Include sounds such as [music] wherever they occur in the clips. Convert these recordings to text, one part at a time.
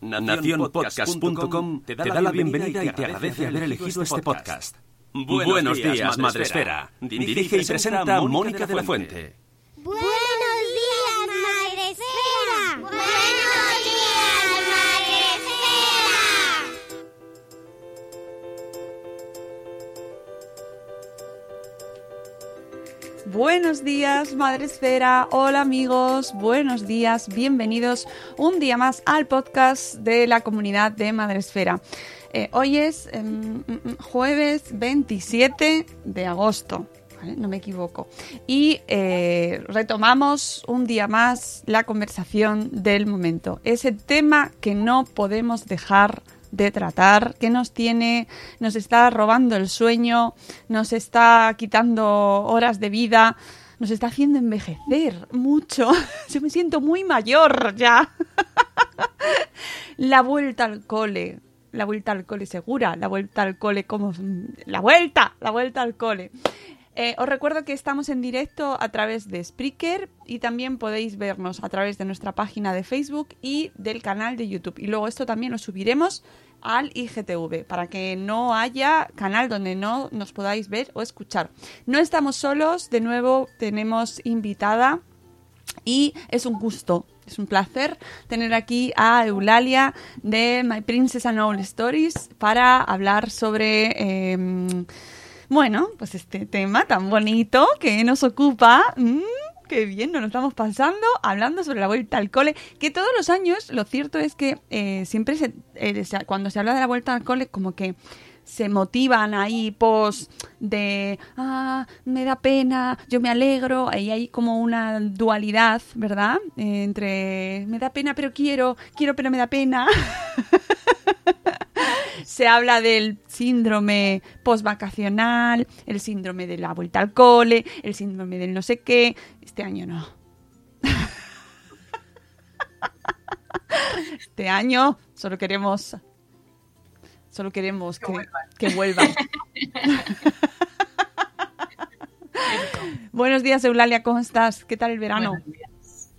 Nacionpodcast.com te da la bienvenida y te agradece haber elegido este podcast. Buenos días, Madre Esfera. Dirige y presenta Mónica de la Fuente. Buenos días, Madre Esfera. Hola amigos, buenos días, bienvenidos un día más al podcast de la comunidad de Madre Esfera. Eh, hoy es em, mm, mm, jueves 27 de agosto, no me equivoco. Y eh, retomamos un día más la conversación del momento. Ese tema que no podemos dejar de tratar, que nos tiene, nos está robando el sueño, nos está quitando horas de vida, nos está haciendo envejecer mucho. [laughs] Yo me siento muy mayor ya. [laughs] la vuelta al cole, la vuelta al cole segura, la vuelta al cole como la vuelta, la vuelta al cole. Eh, os recuerdo que estamos en directo a través de Spreaker y también podéis vernos a través de nuestra página de Facebook y del canal de YouTube. Y luego esto también lo subiremos al IGTV para que no haya canal donde no nos podáis ver o escuchar. No estamos solos, de nuevo tenemos invitada y es un gusto, es un placer tener aquí a Eulalia de My Princess and All Stories para hablar sobre... eh, bueno, pues este tema tan bonito que nos ocupa. mm, qué bien, nos lo estamos pasando hablando sobre la vuelta al cole. Que todos los años, lo cierto es que eh, siempre se, eh, cuando se habla de la vuelta al cole, como que se motivan ahí post de, ah, me da pena, yo me alegro, ahí hay como una dualidad, ¿verdad? Eh, entre, me da pena pero quiero, quiero pero me da pena. [laughs] se habla del síndrome postvacacional, el síndrome de la vuelta al cole, el síndrome del no sé qué. Este año no. [laughs] Este año solo queremos solo queremos que, que vuelvan. [laughs] [laughs] Buenos días, Eulalia, ¿cómo estás? ¿Qué tal el verano?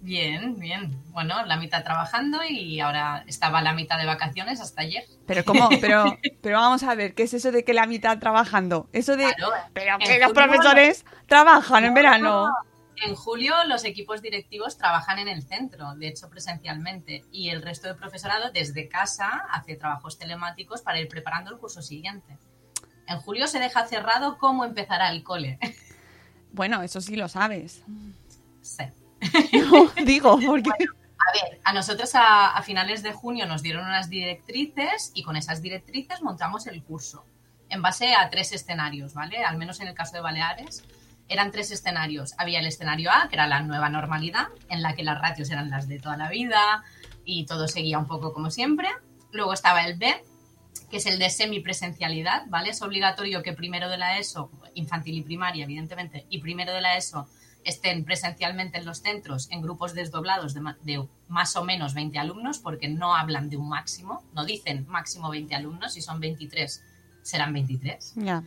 Bien, bien. Bueno, la mitad trabajando y ahora estaba la mitad de vacaciones hasta ayer. Pero cómo, [laughs] pero, pero vamos a ver, ¿qué es eso de que la mitad trabajando? Eso de Claro, pero que los profesores trabajan en verano. En julio los equipos directivos trabajan en el centro, de hecho presencialmente, y el resto del profesorado desde casa hace trabajos telemáticos para ir preparando el curso siguiente. En julio se deja cerrado cómo empezará el cole. Bueno, eso sí lo sabes. Sí. [laughs] Digo, porque A ver, a nosotros a, a finales de junio nos dieron unas directrices y con esas directrices montamos el curso en base a tres escenarios, ¿vale? Al menos en el caso de Baleares eran tres escenarios. Había el escenario A, que era la nueva normalidad, en la que las ratios eran las de toda la vida y todo seguía un poco como siempre. Luego estaba el B, que es el de semipresencialidad, ¿vale? Es obligatorio que primero de la ESO, infantil y primaria, evidentemente, y primero de la ESO estén presencialmente en los centros en grupos desdoblados de, de más o menos 20 alumnos, porque no hablan de un máximo, no dicen máximo 20 alumnos, si son 23 serán 23. ya.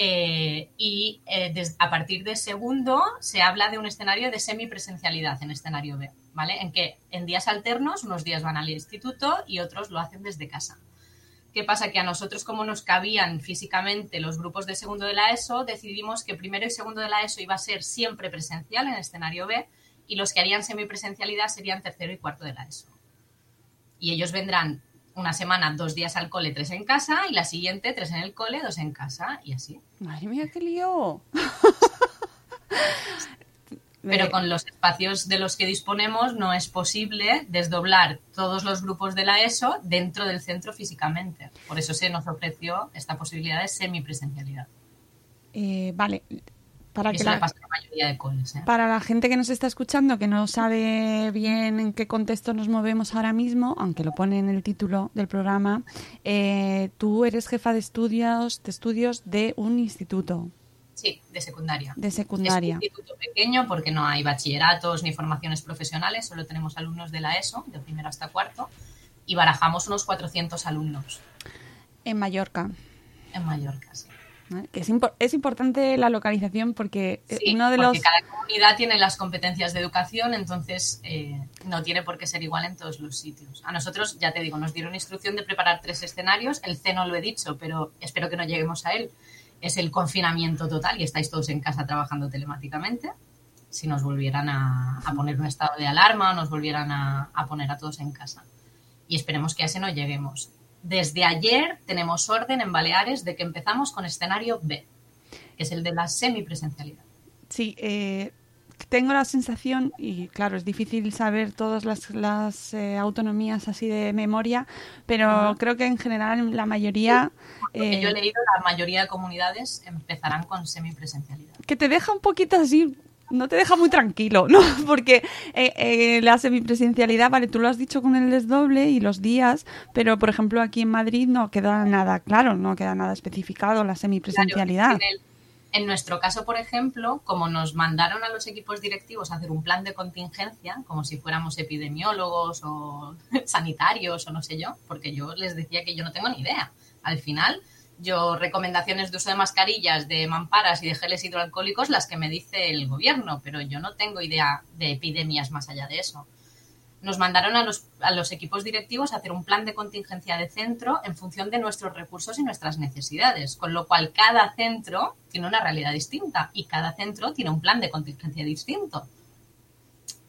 Eh, y eh, des- a partir de segundo se habla de un escenario de semipresencialidad en escenario B, ¿vale? En que en días alternos unos días van al instituto y otros lo hacen desde casa. ¿Qué pasa? Que a nosotros, como nos cabían físicamente los grupos de segundo de la ESO, decidimos que primero y segundo de la ESO iba a ser siempre presencial en escenario B y los que harían semipresencialidad serían tercero y cuarto de la ESO. Y ellos vendrán una semana, dos días al cole, tres en casa, y la siguiente, tres en el cole, dos en casa, y así. Madre mía, qué lío. [laughs] Pero con los espacios de los que disponemos no es posible desdoblar todos los grupos de la ESO dentro del centro físicamente. Por eso se nos ofreció esta posibilidad de semipresencialidad. Eh, vale. Para, Eso que la, pasa a la mayoría de coles. ¿eh? para la gente que nos está escuchando, que no sabe bien en qué contexto nos movemos ahora mismo, aunque lo pone en el título del programa, eh, tú eres jefa de estudios, de estudios de un instituto. Sí, de secundaria. De secundaria. Es un instituto pequeño porque no hay bachilleratos ni formaciones profesionales, solo tenemos alumnos de la ESO, de primero hasta cuarto, y barajamos unos 400 alumnos En Mallorca. en Mallorca. Sí. ¿vale? Que es, impo- es importante la localización porque eh, Sí, uno de porque los... cada comunidad tiene las competencias de educación, entonces eh, no tiene por qué ser igual en todos los sitios. A nosotros, ya te digo, nos dieron instrucción de preparar tres escenarios. El C no lo he dicho, pero espero que no lleguemos a él. Es el confinamiento total y estáis todos en casa trabajando telemáticamente. Si nos volvieran a, poner un estado de alarma o nos volvieran a, a poner a todos en casa. Y esperemos que a ese no lleguemos. Desde ayer tenemos orden en Baleares de que empezamos con escenario B, que es el de la semipresencialidad. Sí, eh, tengo la sensación, y claro, es difícil saber todas las, las, eh, autonomías así de memoria, pero creo que en general la mayoría... Eh, yo he leído, la mayoría de comunidades empezarán con semipresencialidad. que te deja un poquito así, no te deja muy tranquilo, ¿no? [laughs] Porque eh, eh, la semipresencialidad, vale, tú lo has dicho con el desdoble y los días, pero por ejemplo aquí en Madrid no queda nada claro, no queda nada especificado la semipresencialidad. Claro, en, el- en nuestro caso, por ejemplo, como nos mandaron a los equipos directivos a hacer un plan de contingencia, como si fuéramos epidemiólogos o [laughs] sanitarios o no sé yo, porque yo les decía que yo no tengo ni idea. Al final, yo recomendaciones de uso de mascarillas, de mamparas y de geles hidroalcohólicos, las que me dice el gobierno, pero yo no tengo idea de epidemias más allá de eso. Nos mandaron a los, a los equipos directivos a hacer un plan de contingencia de centro en función de nuestros recursos y nuestras necesidades, con lo cual cada centro tiene una realidad distinta y cada centro tiene un plan de contingencia distinto.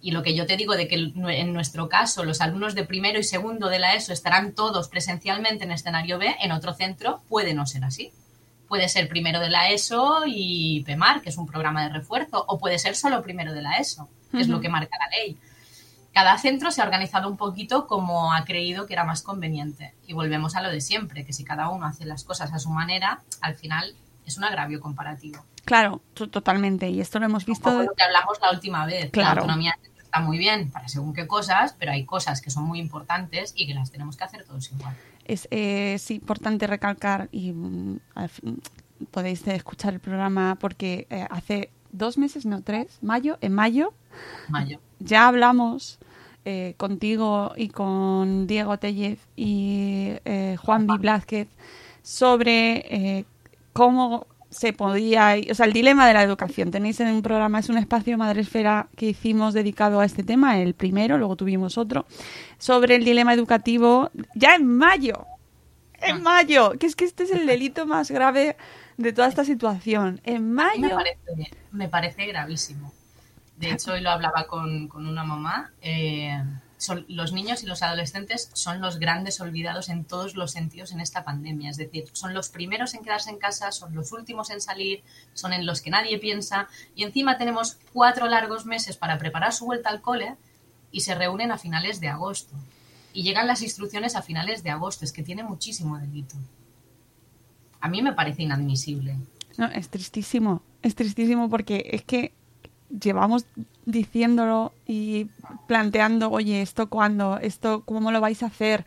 Y lo que yo te digo de que en nuestro caso los alumnos de primero y segundo de la ESO estarán todos presencialmente en escenario B, en otro centro puede no ser así. Puede ser primero de la ESO y PEMAR, que es un programa de refuerzo, o puede ser solo primero de la ESO, que es lo que marca la ley. Cada centro se ha organizado un poquito como ha creído que era más conveniente. Y volvemos a lo de siempre, que si cada uno hace las cosas a su manera, al final es un agravio comparativo. Claro, to- totalmente, y esto lo hemos visto... lo que hablamos la última vez. Claro. La autonomía está muy bien para según qué cosas, pero hay cosas que son muy importantes y que las tenemos que hacer todos igual. es, eh, es importante recalcar y mm, fin- podéis escuchar el programa porque eh, hace dos meses, no tres, mayo, en mayo Mayo. ya hablamos eh, contigo y con Diego Tellez y eh, Juan B. Blázquez sobre eh, cómo se podía, o sea, el dilema de la educación. Tenéis en un programa, es un espacio Madresfera que hicimos dedicado a este tema, el primero, luego tuvimos otro, sobre el dilema educativo ya en mayo. En mayo, que es que este es el delito más grave de toda esta situación. En mayo. me parece, me parece gravísimo. De hecho, hoy lo hablaba con, con una mamá. eh, los niños y los adolescentes son los grandes olvidados en todos los sentidos en esta pandemia. Es decir, son los primeros en quedarse en casa, son los últimos en salir, son en los que nadie piensa. Y encima tenemos cuatro largos meses para preparar su vuelta al cole y se reúnen a finales de agosto. Y llegan las instrucciones a finales de agosto. Es que tiene muchísimo delito. A mí me parece inadmisible. No, es tristísimo, es tristísimo porque es que llevamos diciéndolo y planteando, oye, esto cuándo, esto cómo lo vais a hacer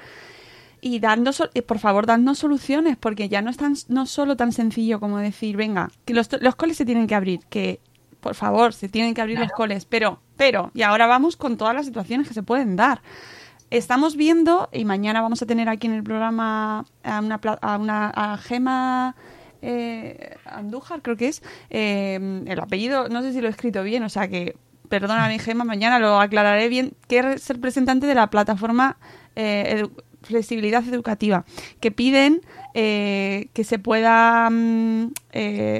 y dando, eh, por favor, dando soluciones porque ya no es tan, no solo tan sencillo como decir, venga, que los, los coles se tienen que abrir, que por favor, se tienen que abrir los coles, pero, pero, y ahora vamos con todas las situaciones que se pueden dar. Estamos viendo, y mañana vamos a tener aquí en el programa a una, a una a Gema eh, Andújar, creo que es, eh, el apellido, no sé si lo he escrito bien, o sea que, perdóname Gema, mañana lo aclararé bien, que es representante de la plataforma eh, Flexibilidad Educativa, que piden eh, que se pueda mm,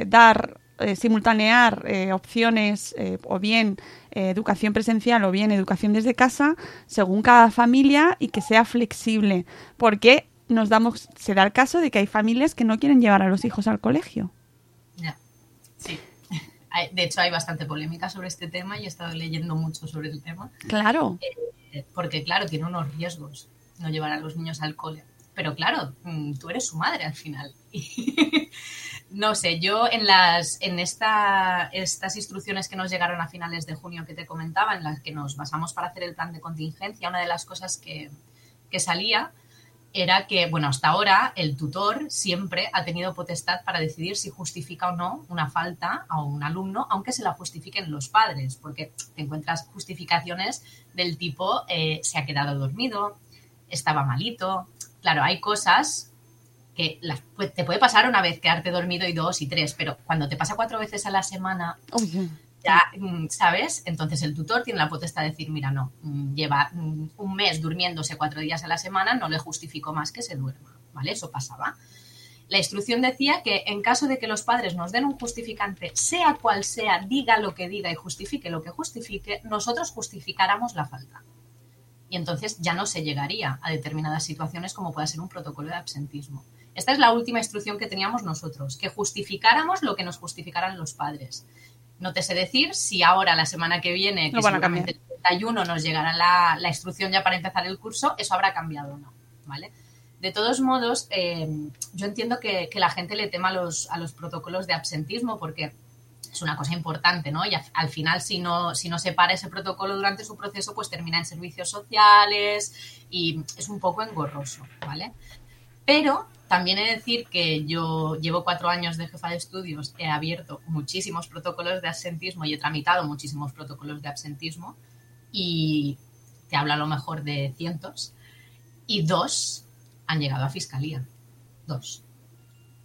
dar simultanear opciones o bien educación presencial o bien educación desde casa según cada familia y que sea flexible, porque nos damos se da el caso de que hay familias que no quieren llevar a los hijos al colegio. Ya, sí. [laughs] De hecho, hay bastante polémica sobre este tema y he estado leyendo mucho sobre el tema. Claro. Eh, Porque, claro, tiene unos riesgos no llevar a los niños al cole. Pero, claro, mm, tú eres su madre al final. [laughs] no sé, yo en las en esta, estas instrucciones que nos llegaron a finales de junio que te comentaba, en las que nos basamos para hacer el plan de contingencia, una de las cosas que, que salía era que, bueno, hasta ahora el tutor siempre ha tenido potestad para decidir si justifica o no una falta a un alumno, aunque se la justifiquen los padres, porque te encuentras justificaciones del tipo eh, se ha quedado dormido, estaba malito. Claro, hay cosas que te puede pasar una vez quedarte dormido y dos y tres, pero cuando te pasa cuatro veces a la semana, ya, mm, ¿sabes? Entonces el tutor tiene la potestad de decir, mira, no, mm, lleva mm, un mes durmiéndose cuatro días a la semana, no le justifico más que se duerma, ¿vale? Eso pasaba. La instrucción decía que en caso de que los padres nos den un justificante, sea cual sea, diga lo que diga y justifique lo que justifique, nosotros justificáramos la falta. Y entonces ya no se llegaría a determinadas situaciones como pueda ser un protocolo de absentismo. Esta es la última instrucción que teníamos nosotros, que justificáramos lo que nos justificaran los padres. No te sé decir si ahora, la semana que viene, que seguramente el 31 nos llegará la, la instrucción ya para empezar el curso, eso habrá cambiado o no, ¿vale? De todos modos, eh, yo entiendo que, que la gente le tema a los, a los protocolos de absentismo porque es una cosa importante, ¿no? Y al, al final, si no, si no se para ese protocolo durante su proceso, pues termina en servicios sociales y es un poco engorroso, ¿vale? Pero también he de decir que yo llevo cuatro años de jefa de estudios, he abierto muchísimos protocolos de absentismo y he tramitado muchísimos protocolos de absentismo y te hablo a lo mejor de cientos y dos han llegado a fiscalía. Dos.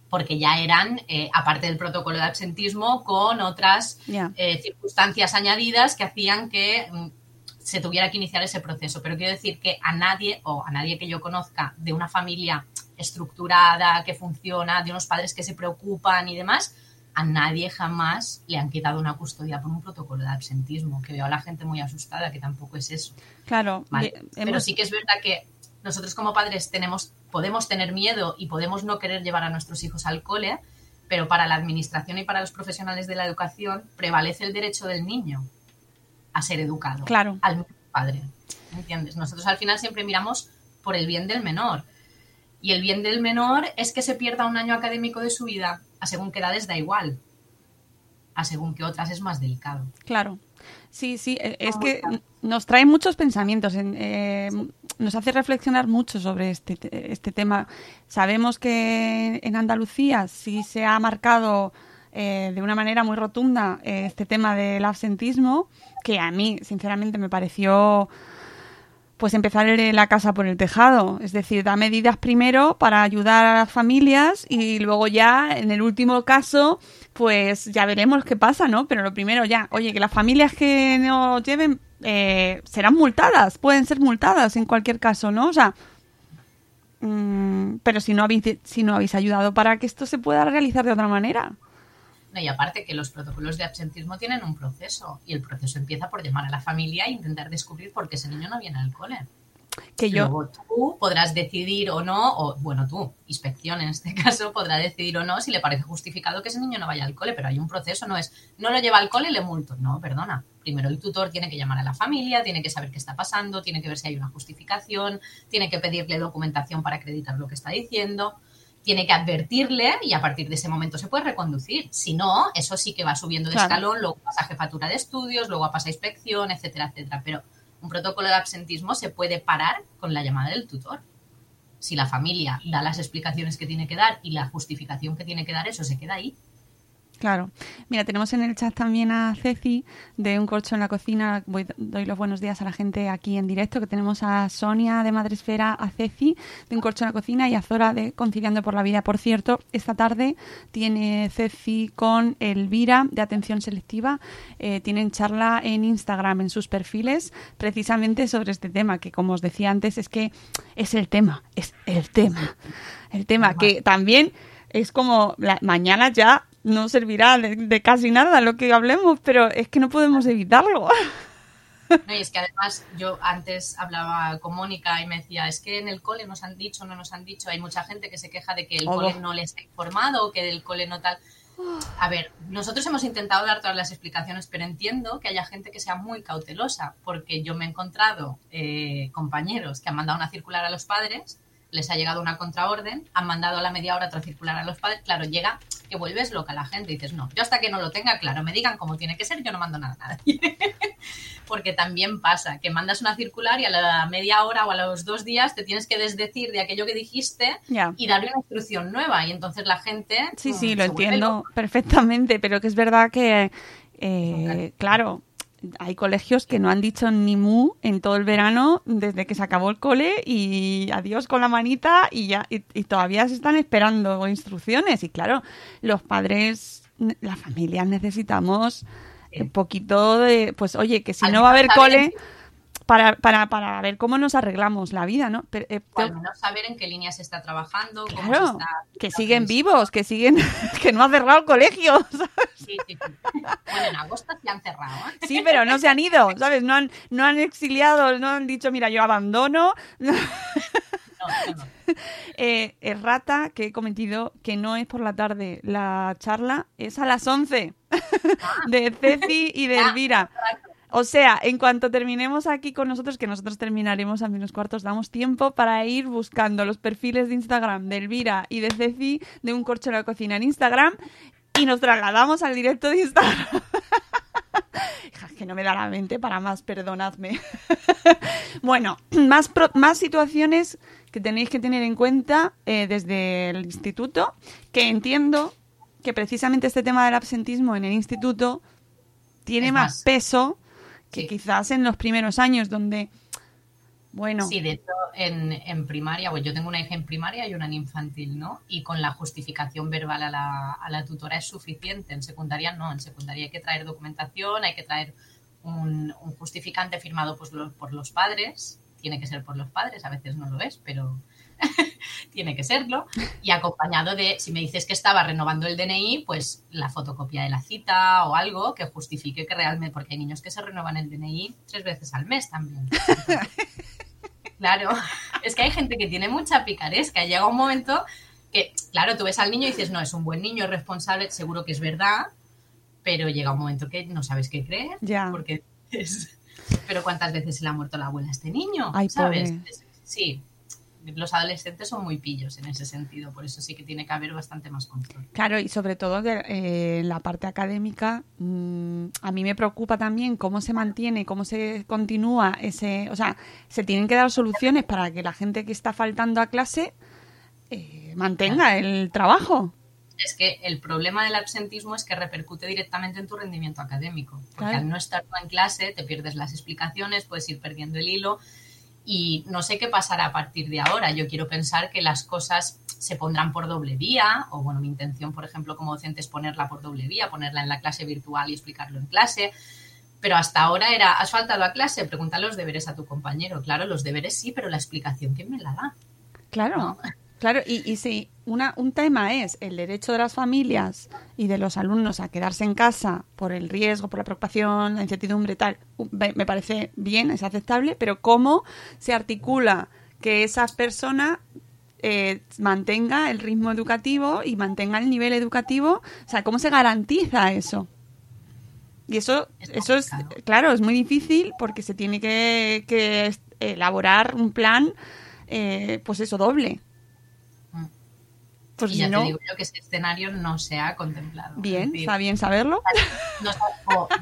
Porque ya eran, eh, aparte del protocolo de absentismo, con otras eh, circunstancias añadidas que hacían que mm, se tuviera que iniciar ese proceso. Pero quiero decir que a nadie, o a nadie que yo conozca de una familia estructurada, que funciona, de unos padres que se preocupan y demás, a nadie jamás le han quitado una custodia por un protocolo de absentismo, que veo a la gente muy asustada, que tampoco es eso. Claro. Vale. de- Pero hemos- sí que es verdad que nosotros como padres tenemos, podemos tener miedo y podemos no querer llevar a nuestros hijos al cole, pero para la administración y para los profesionales de la educación prevalece el derecho del niño a ser educado. Claro. Al padre. ¿Entiendes? Nosotros al final siempre miramos por el bien del menor. Y el bien del menor es que se pierda un año académico de su vida. A según qué edades da igual. A según qué otras es más delicado. Claro. Sí, sí, eh, es que nos trae muchos pensamientos, en- eh, nos hace reflexionar mucho sobre este, te- este tema. Sabemos que en Andalucía sí se ha marcado eh, de una manera muy rotunda eh, este tema del absentismo, que a mí, sinceramente, me pareció pues empezar la casa por el tejado. Es decir, da medidas primero para ayudar a las familias y luego ya, en el último caso, pues ya veremos qué pasa, ¿no? Pero lo primero ya, oye, que las familias que no lleven eh, serán multadas, pueden ser multadas en cualquier caso, ¿no? O sea, mm, pero si no, habéis, si no habéis ayudado para que esto se pueda realizar de otra manera. No, y aparte que los protocolos de absentismo tienen un proceso y el proceso empieza por llamar a la familia e intentar descubrir por qué ese niño no viene al cole. Que yo, Luego tú podrás decidir o no, o bueno, tú, inspección en este [laughs] caso, podrá decidir o no si le parece justificado que ese niño no vaya al cole, pero hay un proceso, no es, no lo lleva al cole y le multo. No, perdona. Primero el tutor tiene que llamar a la familia, tiene que saber qué está pasando, tiene que ver si hay una justificación, tiene que pedirle documentación para acreditar lo que está diciendo, tiene que advertirle y a partir de ese momento se puede reconducir. Si no, eso sí que va subiendo de Claro. escalón, luego pasa a jefatura de estudios, luego pasa a inspección, etcétera, etcétera. Pero un protocolo de absentismo se puede parar con la llamada del tutor. Si la familia da las explicaciones que tiene que dar y la justificación que tiene que dar, eso se queda ahí. Claro. Mira, tenemos en el chat también a Ceci de Un Corcho en la Cocina. Voy, doy los buenos días a la gente aquí en directo, que tenemos a Sonia de Madresfera, a Ceci de Un Corcho en la Cocina y a Zora de Conciliando por la Vida. Por cierto, esta tarde tiene Ceci con Elvira de Atención Selectiva. Eh, tienen charla en Instagram, en sus perfiles, precisamente sobre este tema, que como os decía antes, es que es el tema, es el tema. El tema que también es como la- mañana ya no servirá de, de casi nada lo que hablemos, pero es que no podemos evitarlo. [laughs] No, y es que además yo antes hablaba con Mónica y me decía, es que en el cole nos han dicho, no nos han dicho, hay mucha gente que se queja de que el Oh. cole no les ha informado o que del cole no tal. A ver, nosotros hemos intentado dar todas las explicaciones, pero entiendo que haya gente que sea muy cautelosa, porque yo me he encontrado eh, compañeros que han mandado una circular a los padres, les ha llegado una contraorden, han mandado a la media hora otra circular a los padres, claro, llega que vuelves loca la gente y dices, no, yo hasta que no lo tenga claro, me digan cómo tiene que ser, yo no mando nada a nadie. [laughs] porque también pasa que mandas una circular y a la media hora o a los dos días te tienes que desdecir de aquello que dijiste y darle una instrucción nueva y entonces la gente Sí, mm, sí, lo se vuelve entiendo perfectamente, pero que es verdad que, eh, claro, hay colegios que no han dicho ni mu en todo el verano desde que se acabó el cole y adiós con la manita y ya y, y todavía se están esperando instrucciones. Y claro, los padres, las familias necesitamos un poquito de, pues oye, que si no va a haber cole para, para, para ver cómo nos arreglamos la vida, ¿no? Pero, eh, O al menos saber en qué línea se está trabajando, cómo se Claro, está... que siguen vivos, que siguen, [laughs] que no ha cerrado el colegio, [laughs] ¿sabes? Sí, sí, sí. Bueno, en agosto se han cerrado, ¿eh? Sí, pero no se han ido, [laughs] ¿sabes? No han, no han exiliado, no han dicho, mira, yo abandono. No, no. Eh, errata que he cometido que no es por la tarde. La charla es a las 11 de Ceci y de Ah, Elvira. O sea, en cuanto terminemos aquí con nosotros, que nosotros terminaremos a menos cuartos, damos tiempo para ir buscando los perfiles de Instagram de Elvira y de Ceci de un corcho en la cocina en Instagram y nos trasladamos al directo de Instagram. [laughs] Que no me da la mente para más, perdonadme. [laughs] bueno, más, pro- más situaciones que tenéis que tener en cuenta eh, desde el instituto, que entiendo que precisamente este tema del absentismo en el instituto tiene más. peso que Sí. quizás en los primeros años donde, bueno, Sí, de hecho, en, en primaria, pues yo tengo una hija en primaria y una en infantil, ¿no? Y con la justificación verbal a la, a la tutora es suficiente. En secundaria no, en secundaria hay que traer documentación, hay que traer un, un justificante firmado pues, por los padres. Tiene que ser por los padres, a veces no lo es, pero [laughs] tiene que serlo. Y acompañado de, si me dices que estaba renovando el DNI, pues la fotocopia de la cita o algo que justifique que realmente, porque hay niños que se renuevan el DNI tres veces al mes también. [laughs] Claro, es que hay gente que tiene mucha picaresca. Llega un momento que, claro, tú ves al niño y dices, no, es un buen niño, es responsable, seguro que es verdad, pero llega un momento que no sabes qué creer. Ya. Porque es... Pero ¿cuántas veces se le ha muerto la abuela a este niño? Ay, ¿Sabes? pobre. Sí, los adolescentes son muy pillos en ese sentido, por eso sí que tiene que haber bastante más control. Claro, y sobre todo que, eh, en la parte académica, mm, a mí me preocupa también cómo se mantiene, cómo se continúa ese, o sea, se tienen que dar soluciones para que la gente que está faltando a clase eh, mantenga el trabajo. Es que el problema del absentismo es que repercute directamente en tu rendimiento académico. Porque Claro. al no estar tú en clase, te pierdes las explicaciones, puedes ir perdiendo el hilo. Y no sé qué pasará a partir de ahora. Yo quiero pensar que las cosas se pondrán por doble vía, o bueno, mi intención, por ejemplo, como docente es ponerla por doble vía, ponerla en la clase virtual y explicarlo en clase. Pero hasta ahora era, ¿has faltado a clase? Pregunta los deberes a tu compañero. Claro, los deberes sí, pero la explicación, ¿quién me la da? Claro, ¿No? claro, y, y si una, un tema es el derecho de las familias y de los alumnos a quedarse en casa por el riesgo, por la preocupación, la incertidumbre, tal, me parece bien, es aceptable, pero ¿cómo se articula que esa persona eh, mantenga el ritmo educativo y mantenga el nivel educativo? O sea, ¿cómo se garantiza eso? Y eso, Es eso es, claro, es muy difícil porque se tiene que, que elaborar un plan, eh, pues eso, doble. Pues y ya no, te digo yo que ese escenario no se ha contemplado. Es bien, decir, está bien saberlo. no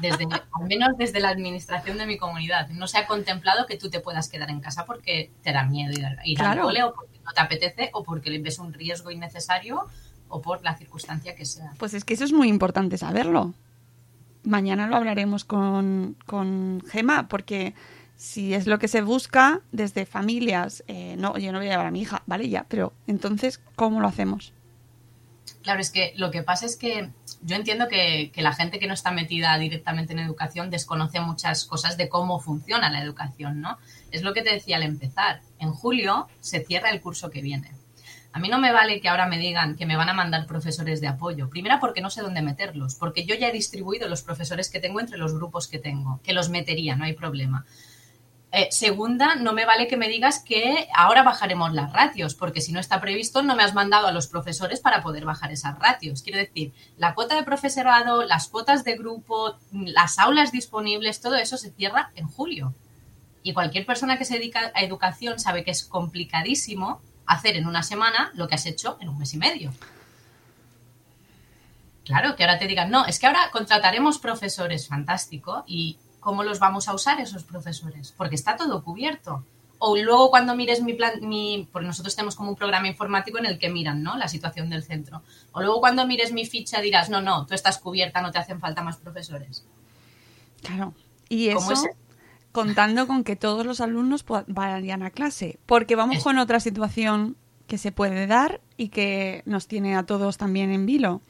desde, al menos desde la administración de mi comunidad, no se ha contemplado que tú te puedas quedar en casa porque te da miedo ir Claro. al cole o porque no te apetece o porque le ves un riesgo innecesario o por la circunstancia que sea. Pues es que eso es muy importante saberlo. Mañana lo hablaremos con, con Gema, porque si es lo que se busca desde familias, eh, no, yo no voy a llevar a mi hija, vale, ya, pero entonces, ¿cómo lo hacemos? Claro, es que lo que pasa es que yo entiendo que, que la gente que no está metida directamente en educación desconoce muchas cosas de cómo funciona la educación, ¿no? Es lo que te decía al empezar. En julio se cierra el curso que viene. A mí no me vale que ahora me digan que me van a mandar profesores de apoyo. Primera, porque no sé dónde meterlos, porque yo ya he distribuido los profesores que tengo entre los grupos que tengo, que los metería, no hay problema. Eh, segunda, no me vale que me digas que ahora bajaremos las ratios, porque si no está previsto, no me has mandado a los profesores para poder bajar esas ratios. Quiero decir, la cuota de profesorado, las cuotas de grupo, las aulas disponibles, todo eso se cierra en julio. Y cualquier persona que se dedica a educación sabe que es complicadísimo hacer en una semana lo que has hecho en un mes y medio. Claro, que ahora te digan, no, es que ahora contrataremos profesores, fantástico, y ¿cómo los vamos a usar esos profesores? Porque está todo cubierto. O luego cuando mires mi plan, mi, porque nosotros tenemos como un programa informático en el que miran, ¿no? La situación del centro. O luego cuando mires mi ficha dirás, no, no, tú estás cubierta, no te hacen falta más profesores. Claro. Y ¿Cómo eso es? contando con que todos los alumnos vayan a clase. Porque vamos con otra situación que se puede dar y que nos tiene a todos también en vilo.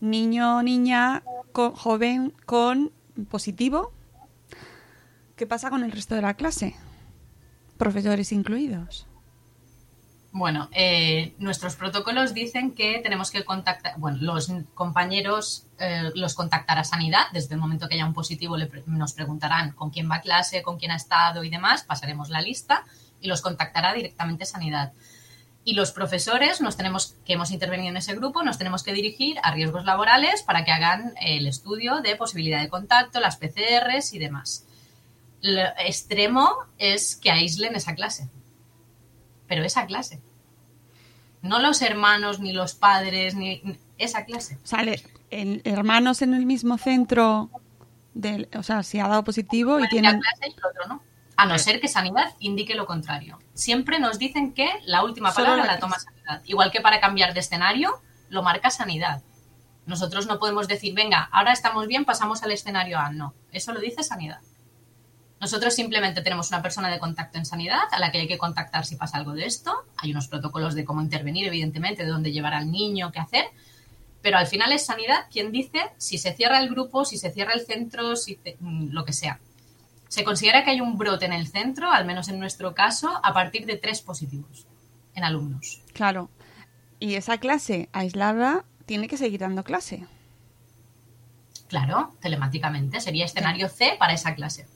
Niño niña co- joven con positivo. ¿Qué pasa con el resto de la clase? Profesores incluidos. Bueno, eh, nuestros protocolos dicen que tenemos que contactar, bueno, los compañeros eh, los contactará Sanidad, desde el momento que haya un positivo nos preguntarán con quién va a clase, con quién ha estado y demás, pasaremos la lista y los contactará directamente Sanidad. Y los profesores nos tenemos, que hemos intervenido en ese grupo, nos tenemos que dirigir a riesgos laborales para que hagan el estudio de posibilidad de contacto, las PCRs y demás. Lo extremo es que aíslen esa clase pero esa clase. No los hermanos, ni los padres, ni esa clase. Sale en- hermanos en el mismo centro, del, o sea, si ha dado positivo y tienen... clase y el otro no. A no ser que Sanidad indique lo contrario. Siempre nos dicen que la última palabra la la toma Sanidad. Igual que para cambiar de escenario, lo marca Sanidad. Nosotros no podemos decir, venga, ahora estamos bien, pasamos al escenario A. No, eso lo dice Sanidad. Nosotros simplemente tenemos una persona de contacto en sanidad a la que hay que contactar si pasa algo de esto. Hay unos protocolos de cómo intervenir, evidentemente, de dónde llevar al niño, qué hacer. Pero al final es sanidad quien dice si se cierra el grupo, si se cierra el centro, si te- mm, lo que sea. Se considera que hay un brote en el centro, al menos en nuestro caso, a partir de tres positivos en alumnos. Claro. Y esa clase aislada tiene que seguir dando clase. Claro, telemáticamente. Sería escenario C para esa clase.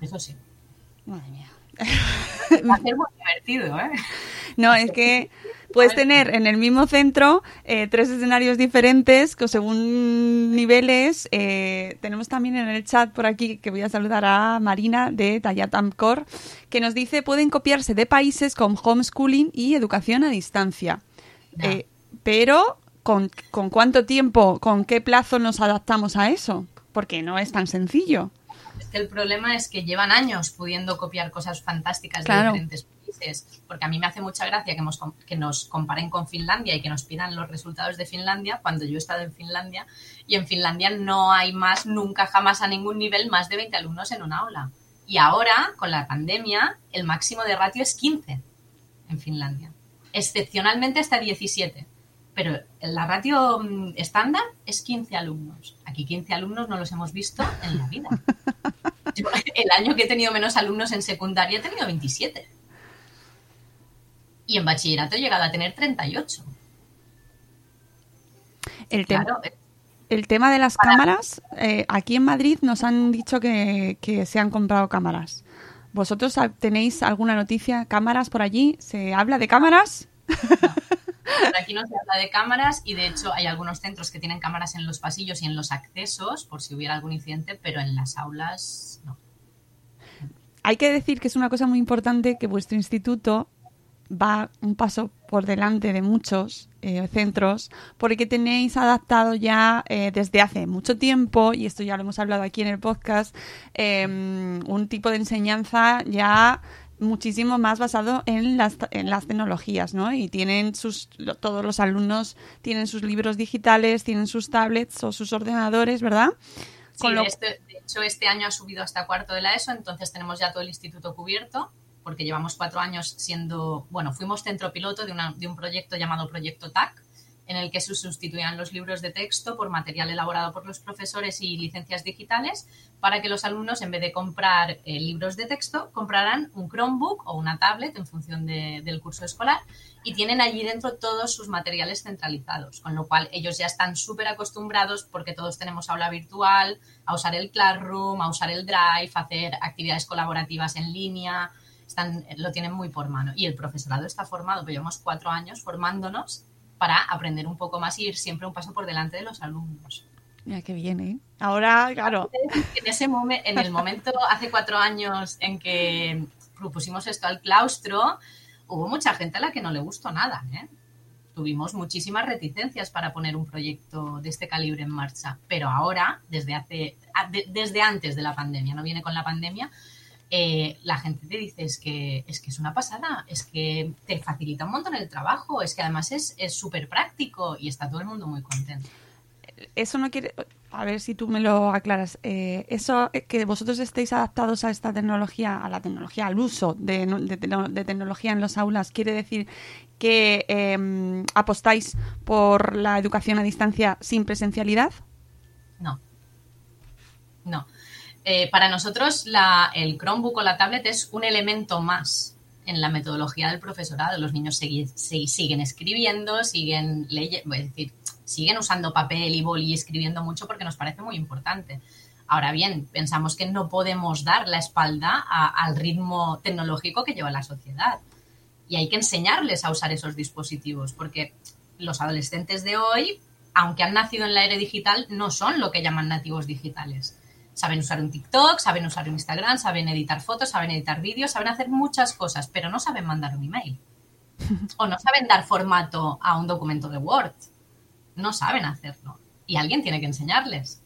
Eso sí. Madre mía. Va a ser muy divertido, ¿eh? No, es que puedes tener en el mismo centro eh, tres escenarios diferentes con según niveles. eh, tenemos también en el chat por aquí que voy a saludar a Marina de Tallatamcor que nos dice pueden copiarse de países con homeschooling y educación a distancia. Eh, pero ¿con, ¿con cuánto tiempo, con qué plazo nos adaptamos a eso? Porque no es tan sencillo. Que el problema es que llevan años pudiendo copiar cosas fantásticas Claro. de diferentes países. Porque a mí me hace mucha gracia que, hemos que nos comparen con Finlandia y que nos pidan los resultados de Finlandia cuando yo he estado en Finlandia. Y en Finlandia no hay más, nunca, jamás a ningún nivel, más de 20 alumnos en un aula. Y ahora, con la pandemia, el máximo de ratio es 15 en Finlandia. Excepcionalmente hasta 17. Pero la ratio mm, estándar es 15 alumnos. Aquí 15 alumnos no los hemos visto en la vida. Yo, [laughs] el año que he tenido menos alumnos en secundaria he tenido 27. Y en bachillerato he llegado a tener 38. El, tema Claro, eh, el tema de las cámaras, eh, aquí en Madrid nos han dicho que, que se han comprado cámaras. ¿Vosotros tenéis alguna noticia? ¿Cámaras por allí? ¿Se habla de cámaras? por aquí no se habla de cámaras y de hecho hay algunos centros que tienen cámaras en los pasillos y en los accesos por si hubiera algún incidente, pero en las aulas no. Hay que decir que es una cosa muy importante que vuestro instituto va un paso por delante de muchos eh, centros porque tenéis adaptado ya eh, desde hace mucho tiempo, y esto ya lo hemos hablado aquí en el podcast, eh, un tipo de enseñanza ya muchísimo más basado en las, en las tecnologías, ¿no? Y tienen sus, todos los alumnos tienen sus libros digitales, tienen sus tablets o sus ordenadores, ¿verdad? Sí, Con lo- de, este- de hecho este año ha subido hasta cuarto de la ESO, entonces tenemos ya todo el instituto cubierto, porque llevamos cuatro años siendo, bueno, fuimos centro piloto de, una- de un proyecto llamado Proyecto TAC, en el que se sustituían los libros de texto por material elaborado por los profesores y licencias digitales para que los alumnos, en vez de comprar eh, libros de texto, compraran un Chromebook o una tablet en función de- del curso escolar y tienen allí dentro todos sus materiales centralizados, con lo cual ellos ya están súper acostumbrados porque todos tenemos aula virtual, a usar el Classroom, a usar el Drive, a hacer actividades colaborativas en línea, están, lo tienen muy por mano. Y el profesorado está formado, pues llevamos cuatro años formándonos para aprender un poco más y ir siempre un paso por delante de los alumnos. Mira que bien, ¿eh? Ahora, claro. En ese momen- en el momento, hace cuatro años en que propusimos esto al claustro, hubo mucha gente a la que no le gustó nada, ¿eh? Tuvimos muchísimas reticencias para poner un proyecto de este calibre en marcha, pero ahora, desde hace, desde antes de la pandemia, no viene con la pandemia, eh, la gente te dice es que es que es una pasada, es que te facilita un montón el trabajo, es que además es es súper práctico y está todo el mundo muy contento. Eso no quiere. A ver si tú me lo aclaras. Eh, eso eh, que vosotros estéis adaptados a esta tecnología, a la tecnología, al uso de, no- de tecno- de tecnología en los aulas, quiere decir que eh, apostáis por la educación a distancia sin presencialidad. No. No. Eh, para nosotros el Chromebook o la tablet es un elemento más en la metodología del profesorado. Los niños siguen escribiendo, siguen leyendo, es decir, siguen usando papel y boli y escribiendo mucho porque nos parece muy importante. Ahora bien, pensamos que no podemos dar la espalda al ritmo tecnológico que lleva la sociedad. Y hay que enseñarles a usar esos dispositivos, porque los adolescentes de hoy, aunque han nacido en la era digital, no son lo que llaman nativos digitales. Saben usar un TikTok, saben usar un Instagram, saben editar fotos, saben editar vídeos, saben hacer muchas cosas, pero no saben mandar un email. [laughs] O no saben dar formato a un documento de Word. No saben hacerlo. Y alguien tiene que enseñarles.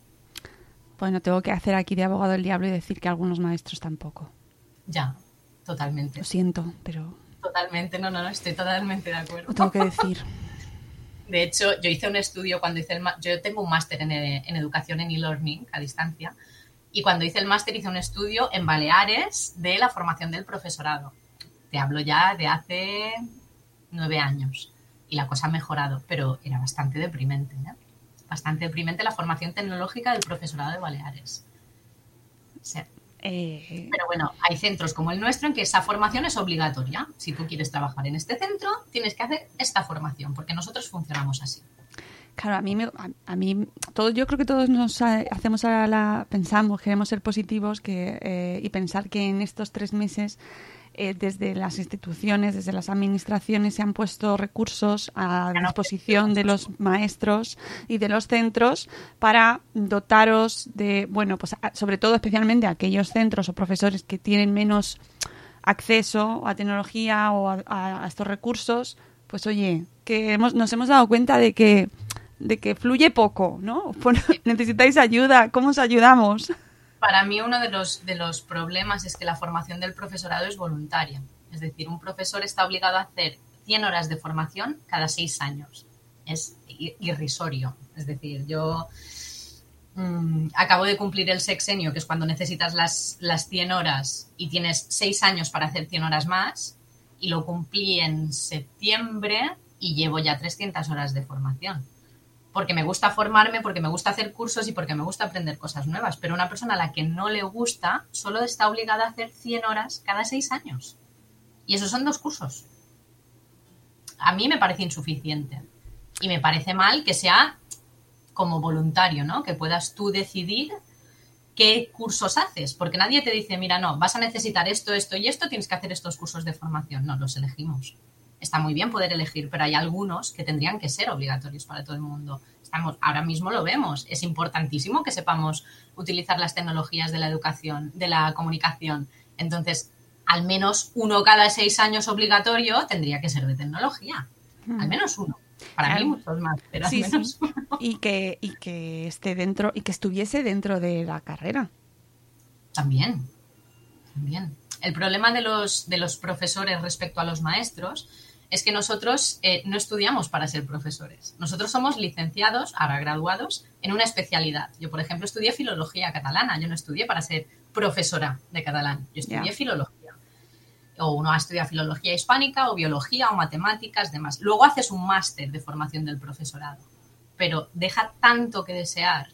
Bueno, tengo que hacer aquí de abogado del diablo y decir que algunos maestros tampoco. Ya, totalmente. Lo siento, pero Totalmente, no, no, no, estoy totalmente de acuerdo. lo tengo que decir. [laughs] De hecho, yo hice un estudio cuando hice el yo tengo un máster en, en educación en e-learning a distancia y cuando hice el máster hice un estudio en Baleares de la formación del profesorado. Te hablo ya de hace nueve años y la cosa ha mejorado, pero era bastante deprimente, ¿eh? Bastante deprimente la formación tecnológica del profesorado de Baleares. O sea, Eh, pero bueno, hay centros como el nuestro en que esa formación es obligatoria. Si tú quieres trabajar en este centro, tienes que hacer esta formación, porque nosotros funcionamos así. Claro, a mí, me- a, a mí todo, yo creo que todos nos ha- hacemos a la, pensamos, queremos ser positivos que, eh, y pensar que en estos tres meses eh, desde las instituciones, desde las administraciones se han puesto recursos a disposición de los maestros y de los centros para dotaros de, bueno, pues a- sobre todo especialmente a aquellos centros o profesores que tienen menos acceso a tecnología o a, a- a estos recursos, pues oye, que hemos, nos hemos dado cuenta de que de que fluye poco, ¿no? [laughs] Necesitáis ayuda, ¿cómo os ayudamos? Para mí uno de los, de los problemas es que la formación del profesorado es voluntaria. Es decir, un profesor está obligado a hacer 100 horas de formación cada seis años. Es irrisorio. Es decir, yo mm, acabo de cumplir el sexenio, que es cuando necesitas las, las 100 horas y tienes seis años para hacer 100 horas más, y lo cumplí en septiembre y llevo ya 300 horas de formación porque me gusta formarme, porque me gusta hacer cursos y porque me gusta aprender cosas nuevas. Pero una persona a la que no le gusta solo está obligada a hacer 100 horas cada seis años. Y esos son dos cursos. A mí me parece insuficiente. Y me parece mal que sea como voluntario, ¿no? Que puedas tú decidir qué cursos haces. Porque nadie te dice, mira, no, vas a necesitar esto, esto y esto, tienes que hacer estos cursos de formación. No, los elegimos está muy bien poder elegir, pero hay algunos que tendrían que ser obligatorios para todo el mundo. Estamos, ahora mismo lo vemos. Es importantísimo que sepamos utilizar las tecnologías de la educación, de la comunicación. Entonces, al menos uno cada seis años obligatorio tendría que ser de tecnología. Al menos uno. Para mí muchos más, pero Sí, al sí. menos uno. Y que, y que esté dentro, y que estuviese dentro de la carrera. También, también. El problema de los, de los profesores respecto a los maestros es que nosotros eh, no estudiamos para ser profesores. Nosotros somos licenciados, ahora graduados, en una especialidad. Yo, por ejemplo, estudié filología catalana. Yo no estudié para ser profesora de catalán. Yo estudié filología. o uno ha estudiado filología hispánica o biología o matemáticas, demás. Luego haces un máster de formación del profesorado, pero deja tanto que desear.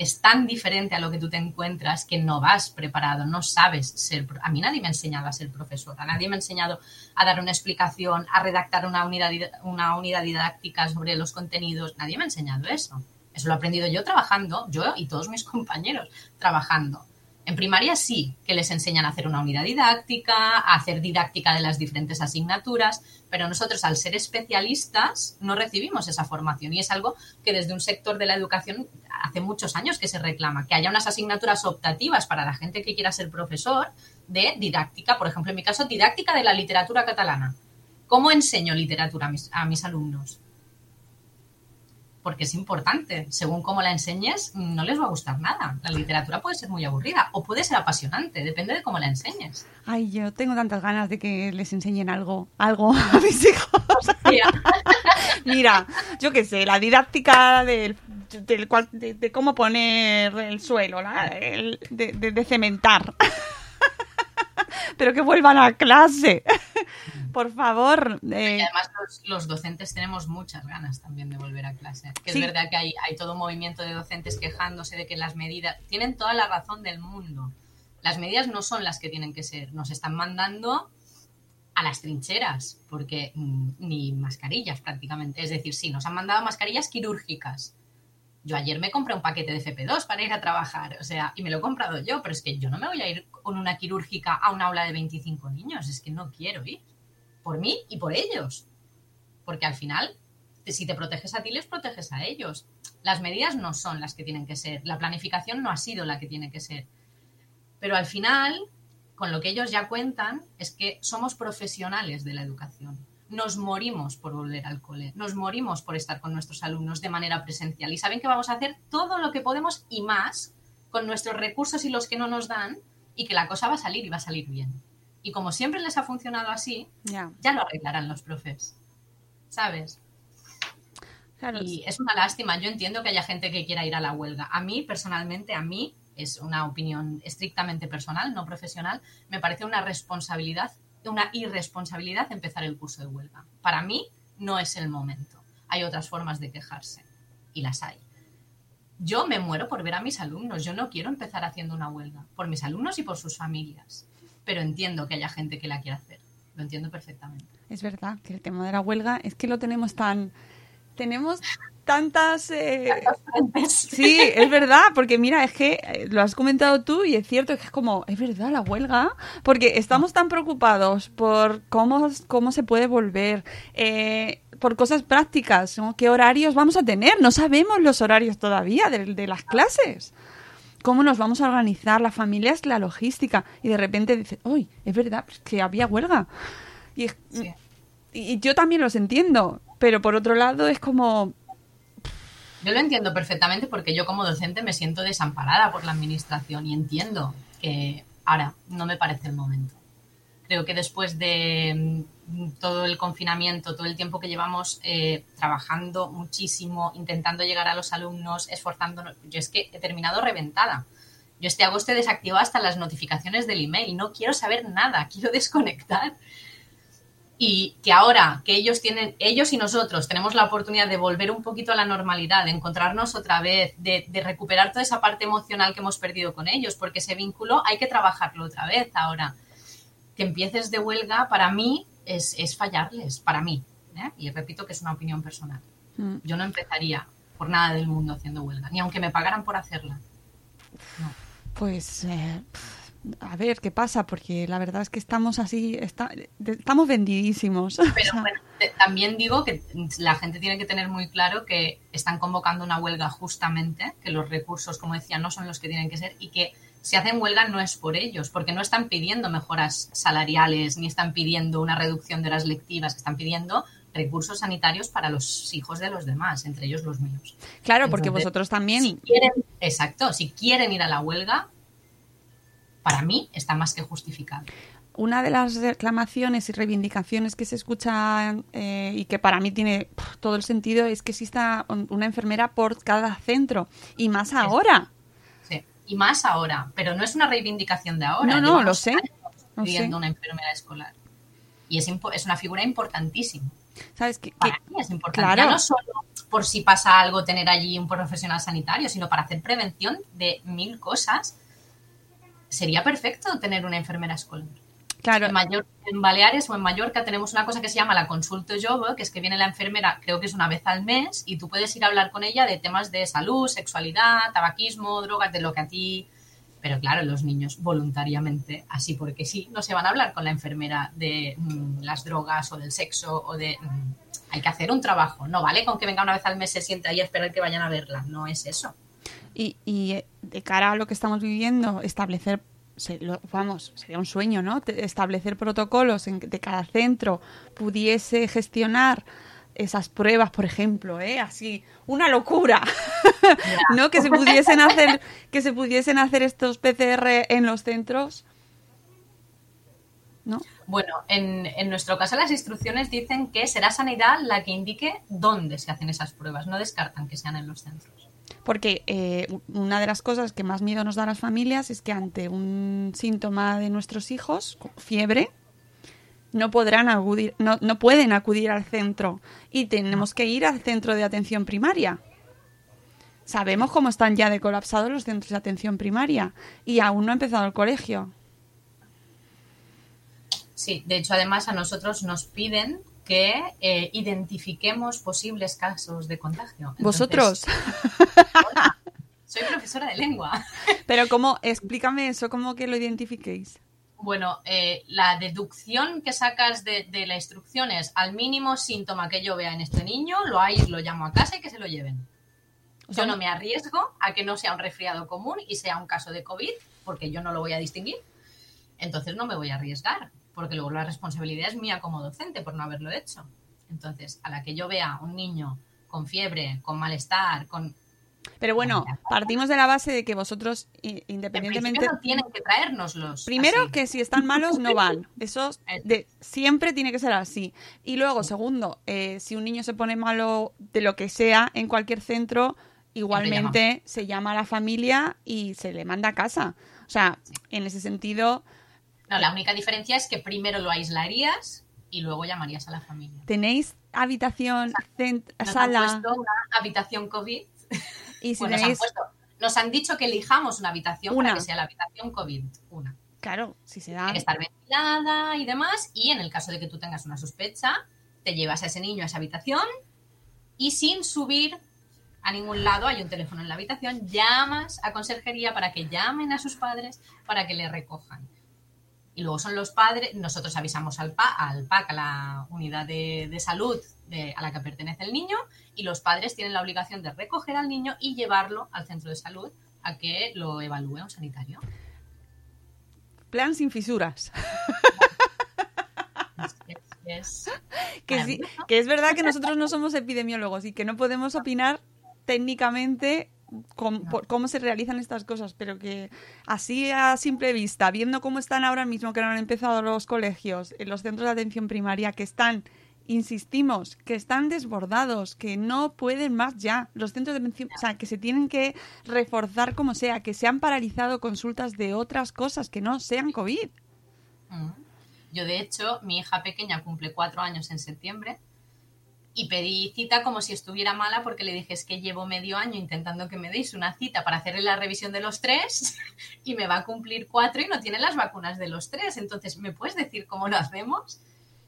Es tan diferente a lo que tú te encuentras que no vas preparado, no sabes ser. A mí nadie me ha enseñado a ser profesora, nadie me ha enseñado a dar una explicación, a redactar una unidad, una unidad didáctica sobre los contenidos, nadie me ha enseñado eso. Eso lo he aprendido yo trabajando, yo y todos mis [laughs] compañeros trabajando. En primaria sí, que les enseñan a hacer una unidad didáctica, a hacer didáctica de las diferentes asignaturas, pero nosotros al ser especialistas no recibimos esa formación y es algo que desde un sector de la educación hace muchos años que se reclama, que haya unas asignaturas optativas para la gente que quiera ser profesor de didáctica, por ejemplo, en mi caso, didáctica de la literatura catalana. ¿Cómo enseño literatura a mis, a mis alumnos? Porque es importante. Según cómo la enseñes, no les va a gustar nada. La literatura puede ser muy aburrida o puede ser apasionante, depende de cómo la enseñes. Ay, yo tengo tantas ganas de que les enseñen algo, algo a [laughs] mis hijos. [laughs] Mira, yo qué sé, la didáctica del, de, de cómo poner el suelo, la- el- de- de cementar. [laughs] Pero que vuelvan a clase. Por favor. eh, Y además los, los docentes tenemos muchas ganas también de volver a clase. Que Sí. es verdad que hay, hay todo un movimiento de docentes quejándose de que las medidas tienen toda la razón del mundo. Las medidas no son las que tienen que ser. Nos están mandando a las trincheras, porque mm, ni mascarillas prácticamente. Es decir, sí, nos han mandado mascarillas quirúrgicas. Yo ayer me compré un paquete de FP2 para ir a trabajar, o sea, y me lo he comprado yo, pero es que yo no me voy a ir con una quirúrgica a un aula de 25 niños, es que no quiero ir. Por mí y por ellos. Porque al final, si te proteges a ti, les proteges a ellos. Las medidas no son las que tienen que ser, la planificación no ha sido la que tiene que ser. Pero al final, con lo que ellos ya cuentan, es que somos profesionales de la educación. Nos morimos por volver al cole, nos morimos por estar con nuestros alumnos de manera presencial y saben que vamos a hacer todo lo que podemos y más con nuestros recursos y los que no nos dan y que la cosa va a salir y va a salir bien. Y como siempre les ha funcionado así, ya. ya lo arreglarán los profes. ¿Sabes? Y es una lástima. Yo entiendo que haya gente que quiera ir a la huelga. A mí, personalmente, a mí, es una opinión estrictamente personal, no profesional, me parece una responsabilidad, una irresponsabilidad empezar el curso de huelga. Para mí, no es el momento. Hay otras formas de quejarse y las hay. Yo me muero por ver a mis alumnos. Yo no quiero empezar haciendo una huelga por mis alumnos y por sus familias. Pero entiendo que haya gente que la quiera hacer. Lo entiendo perfectamente. Es verdad que el tema de la huelga es que lo tenemos tan... Tenemos tantas... eh, Sí, es verdad, porque mira, es que eh, lo has comentado tú y es cierto que es como, es verdad, la huelga, porque estamos tan preocupados por cómo, cómo se puede volver, eh, por cosas prácticas, ¿no? qué horarios vamos a tener, no sabemos los horarios todavía de, de las clases. ¿Cómo nos vamos a organizar? La familia es la logística. Y de repente dices, uy, es verdad, pues, que había huelga. Y, es- y yo también los entiendo, pero por otro lado es como, Yo lo entiendo perfectamente porque yo como docente me siento desamparada por la administración y entiendo que ahora no me parece el momento. Creo que después de mm, todo el confinamiento, todo el tiempo que llevamos eh, trabajando muchísimo, intentando llegar a los alumnos, esforzándonos, yo es que he terminado reventada. Yo este agosto he desactivado hasta las notificaciones del email, no quiero saber nada, [laughs] quiero desconectar y que ahora que ellos tienen, ellos y nosotros tenemos la oportunidad de volver un poquito a la normalidad, de encontrarnos otra vez, de, de recuperar toda esa parte emocional que hemos perdido con ellos, porque ese vínculo hay que trabajarlo otra vez ahora. Que empieces de huelga, para mí, es, es fallarles, para mí. ¿eh? Y repito que es una opinión personal. mm, Yo no empezaría por nada del mundo haciendo huelga, ni aunque me pagaran por hacerla. Pues, eh, a ver qué pasa, porque la verdad es que estamos así, está- estamos vendidísimos. Pero bueno, también digo que la gente tiene que tener muy claro que están convocando una huelga justamente, que los recursos, como decía, no son los que tienen que ser y que si hacen huelga no es por ellos, porque no están pidiendo mejoras salariales ni están pidiendo una reducción de horas lectivas, están pidiendo recursos sanitarios para los hijos de los demás, entre ellos los míos. Claro, porque vosotros también. Si quieren, exacto, si quieren ir a la huelga, para mí está más que justificado. Una de las reclamaciones y reivindicaciones que se escuchan eh, y que para mí tiene todo el sentido es que exista un- una enfermera por cada centro y más ahora. Y más ahora, pero no es una reivindicación de ahora. no, no, lo sé, años lo ¿Ah, pidiendo sí? una enfermera escolar. Y es, es una figura importantísima. ¿Sabes qué? Para qué- mí es importante. Claro. Ya no solo por si pasa algo tener allí un profesional sanitario, sino para hacer prevención de mil cosas. Sería perfecto tener una enfermera escolar. Claro. En, Mayor- en Baleares o en Mallorca tenemos una cosa que se llama la consulta jove, que es que viene la enfermera, creo que es una vez al mes, y tú puedes ir a hablar con ella de temas de salud, sexualidad, tabaquismo, drogas, de lo que a ti... Pero claro, los niños voluntariamente, así porque sí, no se van a hablar con la enfermera de mm, las drogas o del sexo o de... mm, hay que hacer un trabajo, no vale con que venga una vez al mes, se siente ahí a esperar que vayan a verla, no es eso. Y, y, eh, de cara a lo que estamos viviendo, establecer, se- lo- vamos, sería un sueño, ¿no? Establecer protocolos en que cada centro pudiese gestionar esas pruebas, por ejemplo, ¿eh? Así, una locura, [laughs] ¿no? Que se pudiesen hacer, que se pudiesen hacer estos PCR en los centros, ¿no? Bueno, en, en nuestro caso las instrucciones dicen que será sanidad la que indique dónde se hacen esas pruebas, no descartan que sean en los centros. Porque eh, una de las cosas que más miedo nos da a las familias es que ante un síntoma de nuestros hijos, fiebre, no podrán acudir, no, no pueden acudir al centro y tenemos que ir al centro de atención primaria. Sabemos cómo están ya de colapsados los centros de atención primaria y aún no ha empezado el colegio. Sí, de hecho además a nosotros nos piden que eh, identifiquemos posibles casos de contagio. Entonces, Vosotros. [laughs] hola, soy profesora de lengua. [laughs] Pero cómo, explícame eso, cómo que lo identifiquéis. Bueno, eh, la deducción que sacas de, de la instrucción es al mínimo síntoma que yo vea en este niño, lo hay, lo llamo a casa y que se lo lleven. sea, Yo no me arriesgo a que no sea un resfriado común y sea un caso de COVID, porque yo no lo voy a distinguir. Entonces no me voy a arriesgar, porque luego la responsabilidad es mía como docente por no haberlo hecho. Entonces, a la que yo vea un niño con fiebre, con malestar, con... Pero bueno, partimos de la base de que vosotros, independientemente... no tienen que traérnoslos. Primero, así. que si están malos no van. Eso de, siempre tiene que ser así. Y luego, segundo, eh, si un niño se pone malo de lo que sea en cualquier centro, igualmente se llama a la familia y se le manda a casa. O sea, en ese sentido, No, la única diferencia es que primero lo aislarías y luego llamarías a la familia. tenéis habitación, Nos han sala. puesto una habitación COVID. Y si [laughs] nos, han puesto- nos han dicho que elijamos una habitación Una. para que sea la habitación COVID. Una. Claro, si se da. Tiene que estar ventilada y demás. Y en el caso de que tú tengas una sospecha, te llevas a ese niño a esa habitación y sin subir a ningún lado, hay un teléfono en la habitación, llamas a conserjería para que llamen a sus padres para que le recojan. Y luego son los padres, nosotros avisamos al, PA, al PAC, a la unidad de, de salud de- a la que pertenece el niño, y los padres tienen la obligación de recoger al niño y llevarlo al centro de salud a que lo evalúe un sanitario. Plan sin fisuras. Es- que, sí, que es verdad que nosotros no somos epidemiólogos y que no podemos opinar técnicamente com- por cómo se realizan estas cosas, pero que así a simple vista, viendo cómo están ahora mismo que no han empezado los colegios, en los centros de atención primaria, que están, insistimos, que están desbordados, que no pueden más ya. Los centros de atención, o sea, que se tienen que reforzar como sea, que se han paralizado consultas de otras cosas que no sean COVID. Mm. Yo, de hecho, mi hija pequeña cumple cuatro años en septiembre y pedí cita como si estuviera mala porque le dije es que llevo medio año intentando que me deis una cita para hacerle la revisión de los tres [laughs] y me va a cumplir cuatro y no tiene las vacunas de los tres. Entonces, ¿me puedes decir cómo lo hacemos?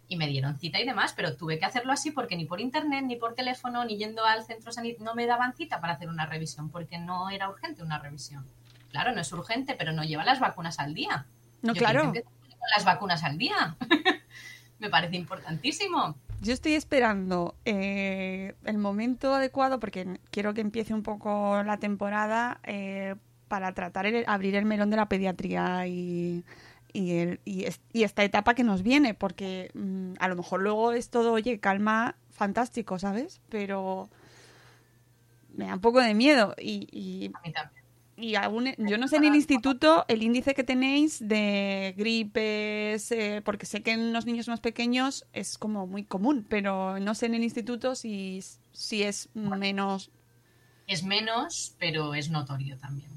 Y me dieron cita y demás, pero tuve que hacerlo así porque ni por internet, ni por teléfono, ni yendo al centro sanitario, no me daban cita para hacer una revisión porque no era urgente una revisión. Claro, no es urgente, pero no lleva las vacunas al día. No, Yo claro. quiero que con las vacunas al día. [laughs] Me parece importantísimo. Yo estoy esperando eh, el momento adecuado porque quiero que empiece un poco la temporada eh, para tratar de abrir el melón de la pediatría y, y, el- y esta etapa que nos viene, porque mm, a lo mejor luego es todo, oye, calma, fantástico, ¿sabes? Pero me da un poco de miedo y, y, A mí también. Y aún, yo no sé en el instituto el índice que tenéis de gripes, eh, porque sé que en los niños más pequeños es como muy común, pero no sé en el instituto si, si es menos. Es menos, pero es notorio también.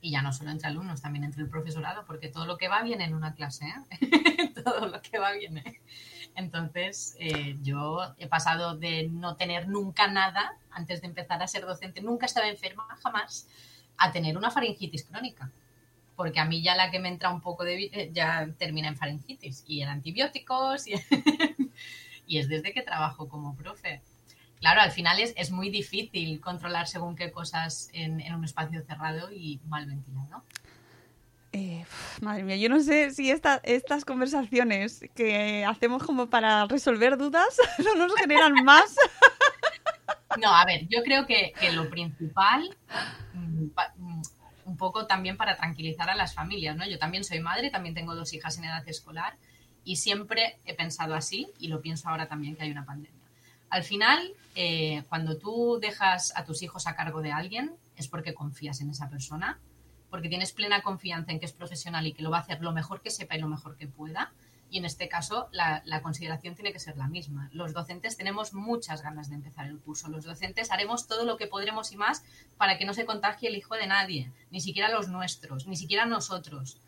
Y ya no solo entre alumnos, también entre el profesorado, porque todo lo que va viene en una clase, ¿eh? [laughs] todo lo que va viene. Entonces, eh, yo he pasado de no tener nunca nada antes de empezar a ser docente, nunca estaba enferma, jamás, a tener una faringitis crónica. Porque a mí ya la que me entra un poco de... eh, ya termina en faringitis y en antibióticos y, [laughs] y es desde que trabajo como profe. Claro, al final es, es muy difícil controlar según qué cosas en, en un espacio cerrado y mal ventilado. Eh, madre mía, yo no sé si esta- estas conversaciones que hacemos como para resolver dudas [laughs] no nos generan más. [laughs] No, a ver, yo creo que, lo principal, mm, mm, un poco también para tranquilizar a las familias, ¿no? Yo también soy madre, también tengo dos hijas en edad escolar y siempre he pensado así y lo pienso ahora también que hay una pandemia. Al final, eh, cuando tú dejas a tus hijos a cargo de alguien, es porque confías en esa persona, porque tienes plena confianza en que es profesional y que lo va a hacer lo mejor que sepa y lo mejor que pueda. Y en este caso, la, consideración tiene que ser la misma. Los docentes tenemos muchas ganas de empezar el curso. Los docentes haremos todo lo que podremos y más para que no se contagie el hijo de nadie, ni siquiera los nuestros, ni siquiera nosotros.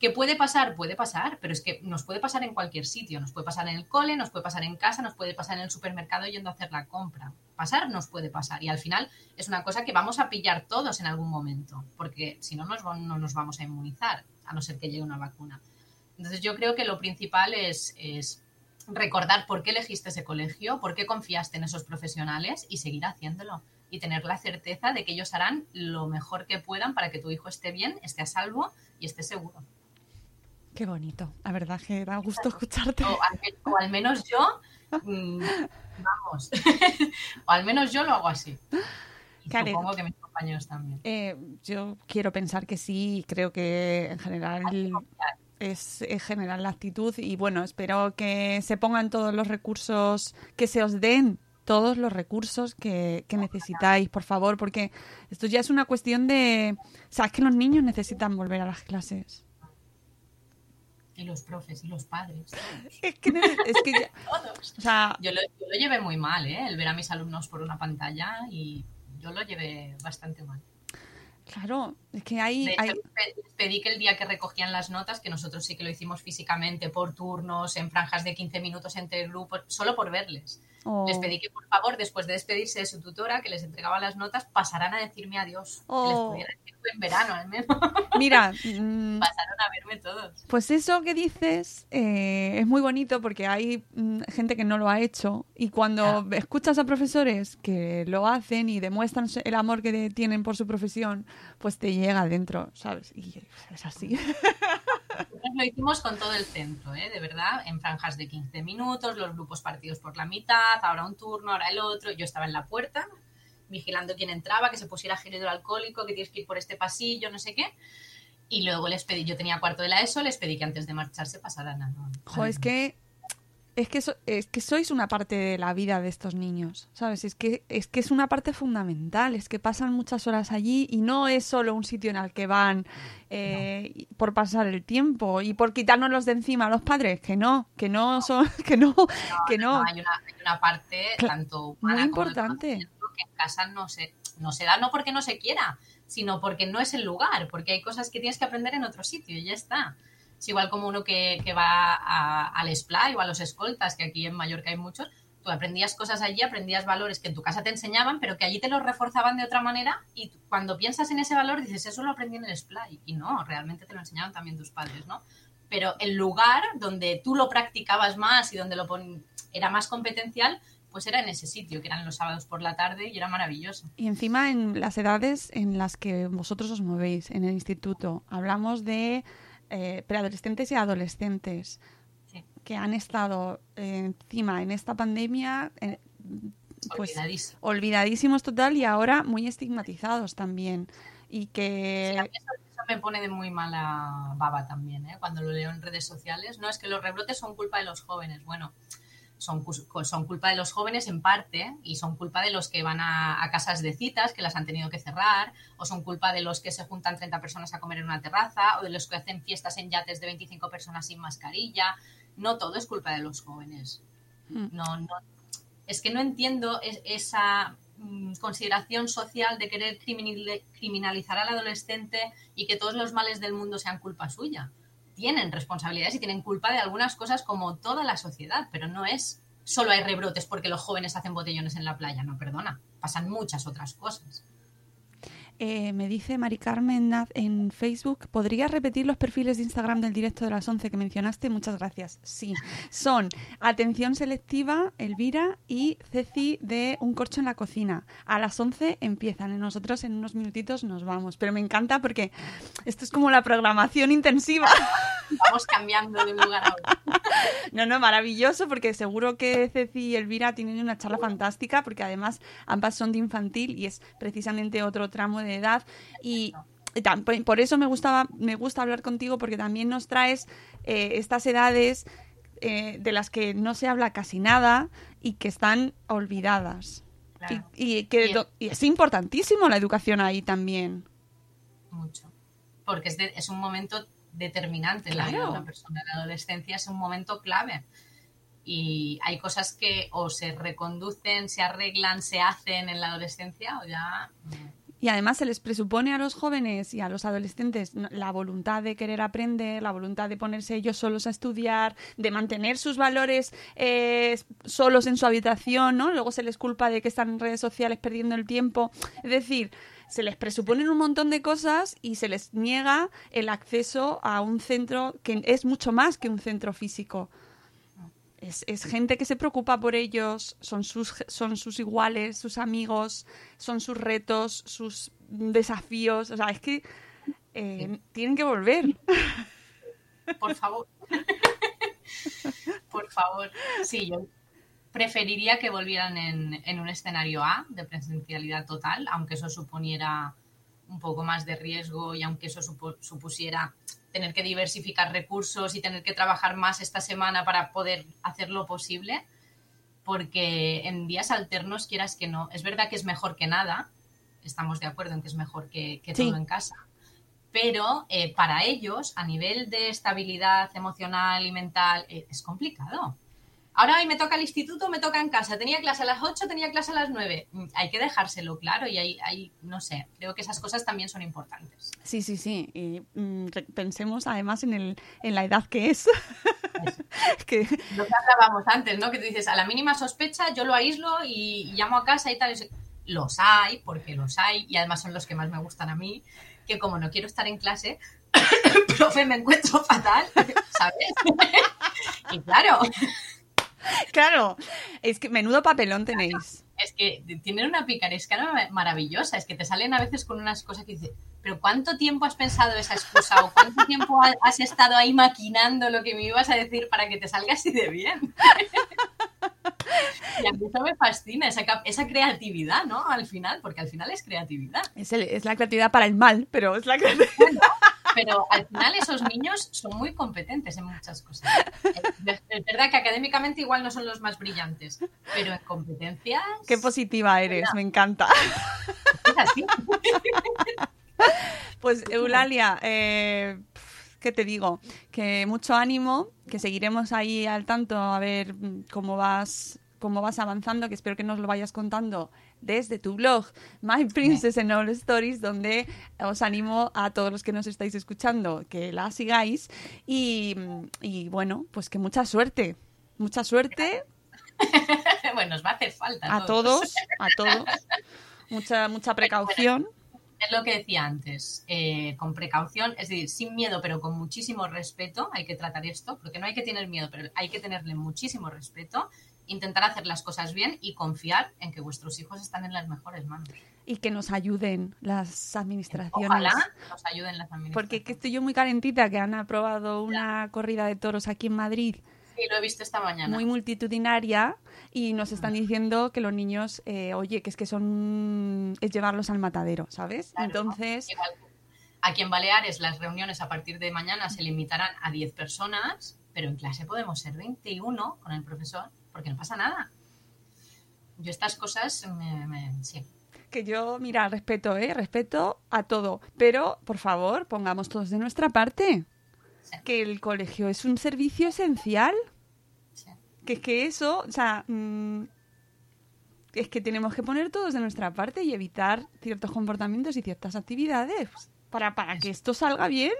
¿Qué puede pasar? Puede pasar, pero es que nos puede pasar en cualquier sitio. Nos puede pasar en el cole, nos puede pasar en casa, nos puede pasar en el supermercado yendo a hacer la compra. Pasar nos puede pasar. Y al final es una cosa que vamos a pillar todos en algún momento, porque si no no nos vamos a inmunizar, a no ser que llegue una vacuna. Entonces yo creo que lo principal es, es recordar por qué elegiste ese colegio, por qué confiaste en esos profesionales y seguir haciéndolo. Y tener la certeza de que ellos harán lo mejor que puedan para que tu hijo esté bien, esté a salvo y esté seguro. Qué bonito, la verdad que da gusto escucharte. O al, me- o al menos yo, mm, vamos, [laughs] o al menos yo lo hago así. Y Karen. supongo que mis compañeros también. Eh, yo quiero pensar que sí, creo que en general es, es general la actitud y bueno, espero que se pongan todos los recursos, que se os den todos los recursos que, que necesitáis, por favor, porque esto ya es una cuestión de... Sabes que los niños necesitan volver a las clases. Y los profes y los padres. [laughs] Es que, es que ya- [laughs] Todos. o sea, Yo lo, yo lo llevé muy mal, ¿eh? El ver a mis alumnos por una pantalla y yo lo llevé bastante mal. Claro, es que hay... De hecho, hay- pedí que el día que recogían las notas, que nosotros sí que lo hicimos físicamente, por turnos, en franjas de 15 minutos entre grupos, solo por verles. Oh. Les pedí que, por favor, después de despedirse de su tutora, que les entregaba las notas, pasaran a decirme adiós. Que les Oh. pudiera decir en verano, al menos. [laughs] Mira, [laughs] mm, Pasaron a verme todos. Pues eso que dices eh, es muy bonito porque hay mm, gente que no lo ha hecho y cuando escuchas a profesores que lo hacen y demuestran el amor que tienen por su profesión, pues te llega adentro, ¿sabes? Y es así. [laughs] Nosotros lo hicimos con todo el centro, ¿eh? de verdad, en franjas de 15 minutos, los grupos partidos por la mitad, ahora un turno, ahora el otro. Yo estaba en la puerta vigilando quién entraba, que se pusiera gel hidroalcohólico, que tienes que ir por este pasillo, no sé qué. Y luego les pedí, yo tenía cuarto de la ESO, les pedí que antes de marcharse pasaran a... Jo, es que es que, so- es que sois una parte de la vida de estos niños, ¿sabes? Es que, es que es una parte fundamental, es que pasan muchas horas allí y no es solo un sitio en el que van eh, por pasar el tiempo y por quitárnoslos de encima a los padres, que no, que no son, [laughs] que no, que no. Hay una, hay una parte tanto humana importante. que en casa no se, no se da, no porque no se quiera, sino porque no es el lugar, porque hay cosas que tienes que aprender en otro sitio y ya está. Igual como uno que, que va a- al splay o a los escoltas, que aquí en Mallorca hay muchos, tú aprendías cosas allí, aprendías valores que en tu casa te enseñaban, pero que allí te los reforzaban de otra manera y cuando piensas en ese valor dices, eso lo aprendí en el splay. Y no, realmente te lo enseñaban también tus padres, ¿no? Pero el lugar donde tú lo practicabas más y donde lo pon- era más competencial, pues era en ese sitio, que eran los sábados por la tarde y era maravilloso. Y encima en las edades en las que vosotros os movéis en el instituto, hablamos de eh, preadolescentes y adolescentes Sí. que han estado eh, encima en esta pandemia eh, pues Olvidadísimo. olvidadísimos total y ahora muy estigmatizados también y que Sí, a mí eso, eso me pone de muy mala baba también, ¿eh? cuando lo leo en redes sociales. No, es que los rebrotes son culpa de los jóvenes. Bueno, son, son culpa de los jóvenes en parte y son culpa de los que van a, a casas de citas que las han tenido que cerrar o son culpa de los que se juntan 30 personas a comer en una terraza o de los que hacen fiestas en yates de 25 personas sin mascarilla. No todo es culpa de los jóvenes. Mm. No, no. Es que no entiendo es- esa mm, consideración social de querer criminal- criminalizar al adolescente y que todos los males del mundo sean culpa suya. Tienen responsabilidades y tienen culpa de algunas cosas como toda la sociedad, pero no es solo hay rebrotes porque los jóvenes hacen botellones en la playa, no, perdona, pasan muchas otras cosas. Eh, me dice Mari Carmen en Facebook, ¿podrías repetir los perfiles de Instagram del directo de las 11 que mencionaste? Muchas gracias. Sí, son Atención Selectiva, Elvira y Ceci de Un Corcho en la Cocina. A las 11 empiezan y nosotros en unos minutitos nos vamos. Pero me encanta porque esto es como la programación intensiva. Vamos cambiando de un lugar a otro. [laughs] No, no, maravilloso porque seguro que Ceci y Elvira tienen una charla fantástica porque además ambas son de infantil y es precisamente otro tramo de edad y por- eso me gustaba me gusta hablar contigo porque también nos traes eh, estas edades eh, de las que no se habla casi nada y que están olvidadas Claro. y, y que y es importantísimo la educación ahí también mucho. Porque es, de- es un momento determinante en la vida de una persona. La adolescencia es un momento clave. Y hay cosas que o se reconducen, se arreglan, se hacen en la adolescencia o ya... Y además se les presupone a los jóvenes y a los adolescentes la voluntad de querer aprender, la voluntad de ponerse ellos solos a estudiar, de mantener sus valores eh, solos en su habitación, ¿no? Luego se les culpa de que están en redes sociales perdiendo el tiempo. Es decir, se les presuponen un montón de cosas y se les niega el acceso a un centro que es mucho más que un centro físico. Es, es gente que se preocupa por ellos, son sus, son sus iguales, sus amigos, son sus retos, sus desafíos. O sea, es que eh, tienen que volver. Por favor. [laughs] Por favor. Sí, yo preferiría que volvieran en, en un escenario A de presencialidad total, aunque eso suponiera un poco más de riesgo y aunque eso supo- supusiera tener que diversificar recursos y tener que trabajar más esta semana para poder hacerlo posible, porque en días alternos, quieras que no, es verdad que es mejor que nada, estamos de acuerdo en que es mejor que, que Sí. todo en casa, pero eh, para ellos, a nivel de estabilidad emocional y mental, eh, es complicado. Ahora hoy me toca el instituto, me toca en casa. Tenía clase a las 8, tenía clase a las 9. Mm, Hay que dejárselo claro y hay, hay, no sé, creo que esas cosas también son importantes. Sí, sí, sí. Y mm, pensemos además en, el, en la edad que es. [laughs] que, Lo que hablábamos antes, ¿no? Que tú dices, a la mínima sospecha yo lo aíslo y, y llamo a casa y tal. y Los hay, porque los hay, y además son los que más me gustan a mí, que como no quiero estar en clase, [coughs] profe, me encuentro fatal, [laughs] ¿sabes? [laughs] y claro, [laughs] claro, es que menudo papelón tenéis. es que tienen una picaresca ma- maravillosa, es que te salen a veces con unas cosas que dices, pero ¿cuánto tiempo has pensado esa excusa o cuánto tiempo ha- has estado ahí maquinando lo que me ibas a decir para que te salga así de bien? [laughs] y a mí eso me fascina, esa, esa creatividad, ¿no? Al final, porque al final es creatividad. Es, el- es la creatividad para el mal, pero es la creatividad. Pero al final esos niños son muy competentes en muchas cosas. Es verdad que académicamente igual no son los más brillantes, pero en competencias Qué positiva eres, me encanta. es así. Pues Eulalia, eh, ¿qué te digo? Que mucho ánimo, que seguiremos ahí al tanto a ver mm, cómo vas cómo vas avanzando, que espero que nos lo vayas contando desde tu blog My Princess and All Stories, donde os animo a todos los que nos estáis escuchando que la sigáis. Y, y bueno, pues que mucha suerte, mucha suerte. [laughs] Bueno, nos va a hacer falta. a todos, a [laughs] todos, mucha mucha precaución. Es lo que decía antes, eh, con precaución, es decir, sin miedo, pero con muchísimo respeto, hay que tratar esto, porque no hay que tener miedo, pero hay que tenerle muchísimo respeto, intentar hacer las cosas bien y confiar en que vuestros hijos están en las mejores manos. Y que nos ayuden las administraciones. Ojalá nos ayuden las administraciones. Porque que estoy yo muy calentita, que han aprobado una corrida de toros aquí en Madrid, Sí, lo he visto esta mañana. muy multitudinaria, y nos están diciendo que los niños, eh, oye, que es que son. es llevarlos al matadero, ¿sabes? Claro, Entonces. Aquí en Baleares las reuniones a partir de mañana se limitarán a 10 personas, pero en clase podemos ser 21 con el profesor, porque no pasa nada. Yo estas cosas me, me- sí. que yo, mira, respeto, ¿eh? Respeto a todo. Pero, por favor, pongamos todos de nuestra parte. Sí. Que el colegio es un servicio esencial. Sí. Que es que eso, o sea, mm, es que tenemos que poner todos de nuestra parte y evitar ciertos comportamientos y ciertas actividades para, para que esto salga bien.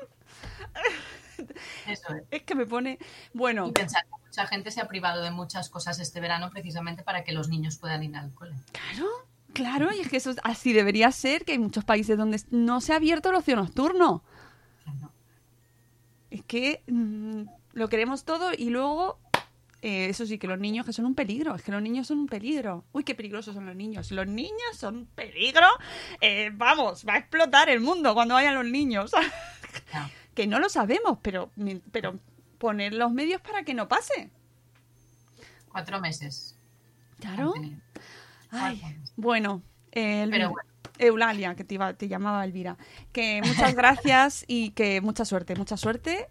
Eso es. Es que me pone. Bueno, Y pensar que mucha gente se ha privado de muchas cosas este verano precisamente para que los niños puedan ir al cole. claro, claro, y es que eso es- así debería ser, que hay muchos países donde no se ha abierto el ocio nocturno. Claro. Es que mm, lo queremos todo y luego. eh, eso sí, que los niños que son un peligro, es que los niños son un peligro. Uy, qué peligrosos son los niños. Los niños son un peligro. Eh, vamos, va a explotar el mundo cuando vayan los niños. Claro. [laughs] que no lo sabemos, pero, pero poner los medios para que no pase. Cuatro meses. Claro. Ay, bueno, eh, Pero bueno. Eulalia, que te, iba- te llamaba Elvira, que muchas [laughs] gracias y que mucha suerte, mucha suerte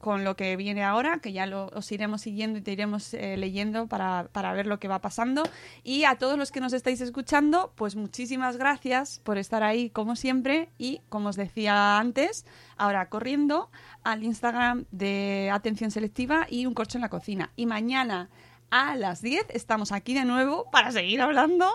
con lo que viene ahora, que ya lo, os iremos siguiendo y te iremos eh, leyendo para, para ver lo que va pasando. Y a todos los que nos estáis escuchando, pues muchísimas gracias por estar ahí como siempre y, como os decía antes, ahora corriendo al Instagram de Atención Selectiva y Un Corcho en la Cocina. Y mañana a las 10 estamos aquí de nuevo para seguir hablando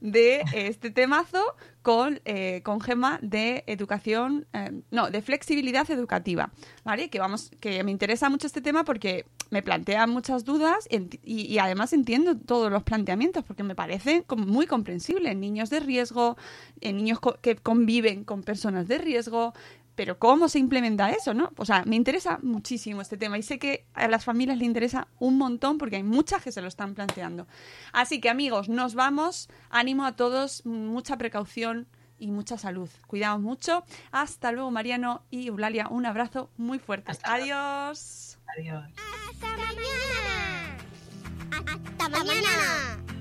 de este temazo con, eh, con Gema de educación, eh, no, de flexibilidad educativa, ¿vale? Que vamos, que me interesa mucho este tema porque me plantea muchas dudas y, y además entiendo todos los planteamientos porque me parecen muy comprensibles. Niños de riesgo, eh, niños co- que conviven con personas de riesgo, pero ¿cómo se implementa eso, no? O sea, me interesa muchísimo este tema y sé que a las familias le interesa un montón porque hay muchas que se lo están planteando. Así que amigos, nos vamos. Ánimo a todos, mucha precaución y mucha salud. Cuidaos mucho. Hasta luego, Mariano y Eulalia. Un abrazo muy fuerte. Hasta. Adiós. Adiós. Hasta mañana. Hasta mañana.